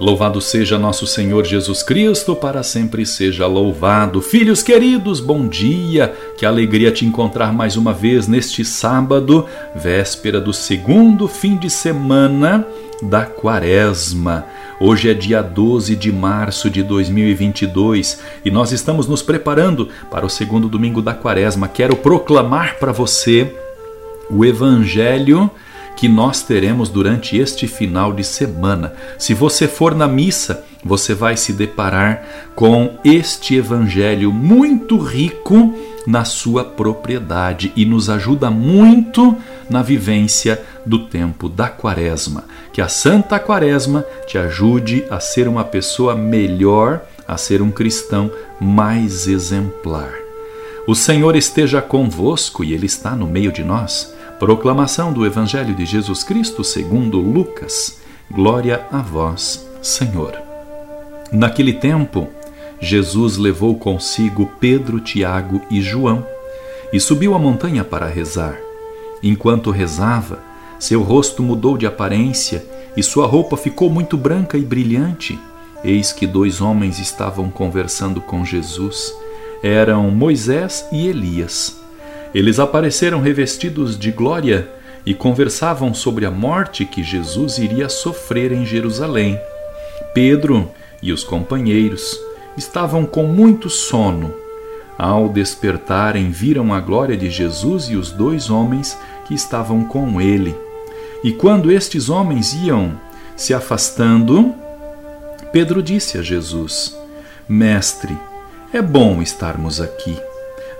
Louvado seja nosso Senhor Jesus Cristo, para sempre seja louvado. Filhos queridos, bom dia! Que alegria te encontrar mais uma vez neste sábado, véspera do segundo fim de semana da Quaresma. Hoje é dia 12 de março de 2022 e nós estamos nos preparando para o segundo domingo da Quaresma. Quero proclamar para você o Evangelho que nós teremos durante este final de semana. Se você for na missa, você vai se deparar com este evangelho muito rico na sua propriedade e nos ajuda muito na vivência do tempo da Quaresma. Que a Santa Quaresma te ajude a ser uma pessoa melhor, a ser um cristão mais exemplar. O Senhor esteja convosco e Ele está no meio de nós. Proclamação do Evangelho de Jesus Cristo segundo Lucas. Glória a vós, Senhor. Naquele tempo, Jesus levou consigo Pedro, Tiago e João e subiu a montanha para rezar. Enquanto rezava, seu rosto mudou de aparência e sua roupa ficou muito branca e brilhante. Eis que dois homens estavam conversando com Jesus. Eram Moisés e Elias eles apareceram revestidos de glória e conversavam sobre a morte que Jesus iria sofrer em Jerusalém. Pedro e os companheiros estavam com muito sono. Ao despertarem, viram a glória de Jesus e os dois homens que estavam com ele. E quando estes homens iam se afastando, Pedro disse a Jesus: Mestre, é bom estarmos aqui.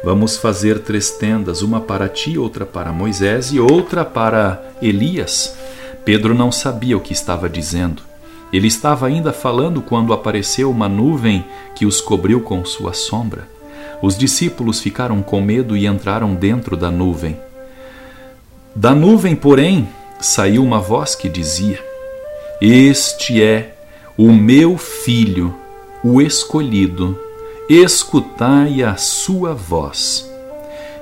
Vamos fazer três tendas, uma para ti, outra para Moisés e outra para Elias. Pedro não sabia o que estava dizendo. Ele estava ainda falando quando apareceu uma nuvem que os cobriu com sua sombra. Os discípulos ficaram com medo e entraram dentro da nuvem. Da nuvem, porém, saiu uma voz que dizia: Este é o meu filho, o escolhido escutai a sua voz.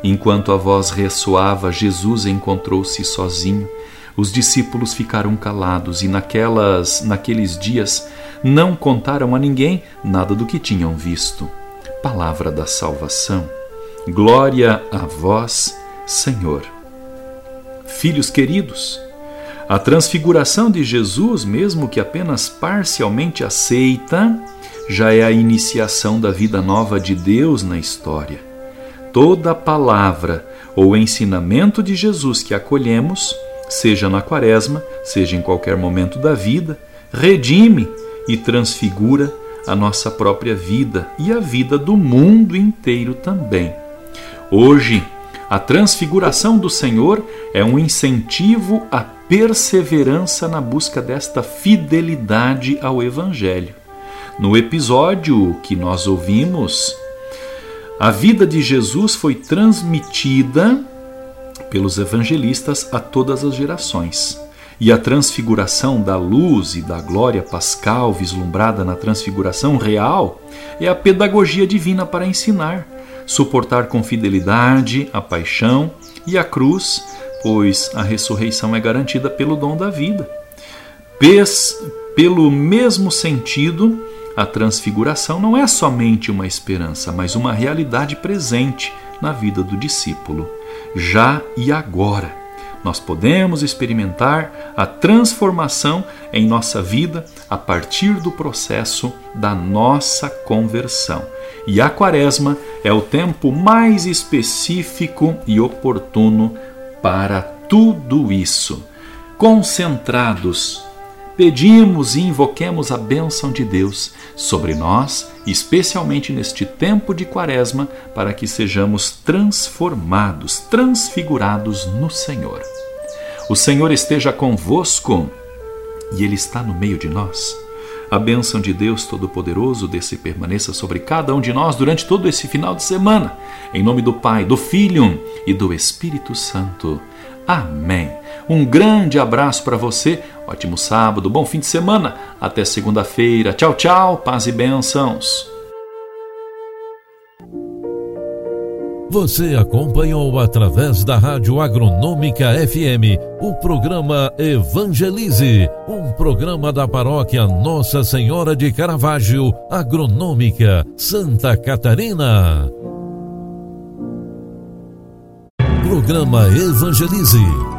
Enquanto a voz ressoava, Jesus encontrou-se sozinho. Os discípulos ficaram calados e naquelas, naqueles dias não contaram a ninguém nada do que tinham visto. Palavra da salvação. Glória a vós, Senhor. Filhos queridos, a transfiguração de Jesus, mesmo que apenas parcialmente aceita, já é a iniciação da vida nova de Deus na história. Toda palavra ou ensinamento de Jesus que acolhemos, seja na Quaresma, seja em qualquer momento da vida, redime e transfigura a nossa própria vida e a vida do mundo inteiro também. Hoje, a transfiguração do Senhor é um incentivo à perseverança na busca desta fidelidade ao Evangelho. No episódio que nós ouvimos, a vida de Jesus foi transmitida pelos evangelistas a todas as gerações. E a transfiguração da luz e da glória pascal vislumbrada na transfiguração real é a pedagogia divina para ensinar, suportar com fidelidade a paixão e a cruz, pois a ressurreição é garantida pelo dom da vida. Pes, pelo mesmo sentido, a transfiguração não é somente uma esperança, mas uma realidade presente na vida do discípulo, já e agora. Nós podemos experimentar a transformação em nossa vida a partir do processo da nossa conversão. E a Quaresma é o tempo mais específico e oportuno para tudo isso. Concentrados pedimos e invoquemos a bênção de Deus sobre nós, especialmente neste tempo de Quaresma, para que sejamos transformados, transfigurados no Senhor. O Senhor esteja convosco e Ele está no meio de nós. A bênção de Deus Todo-Poderoso desse permaneça sobre cada um de nós durante todo esse final de semana. Em nome do Pai, do Filho e do Espírito Santo. Amém. Um grande abraço para você, ótimo sábado, bom fim de semana, até segunda-feira. Tchau, tchau, paz e bênçãos. Você acompanhou através da Rádio Agronômica FM o programa Evangelize, um programa da paróquia Nossa Senhora de Caravaggio, Agronômica, Santa Catarina. Programa Evangelize.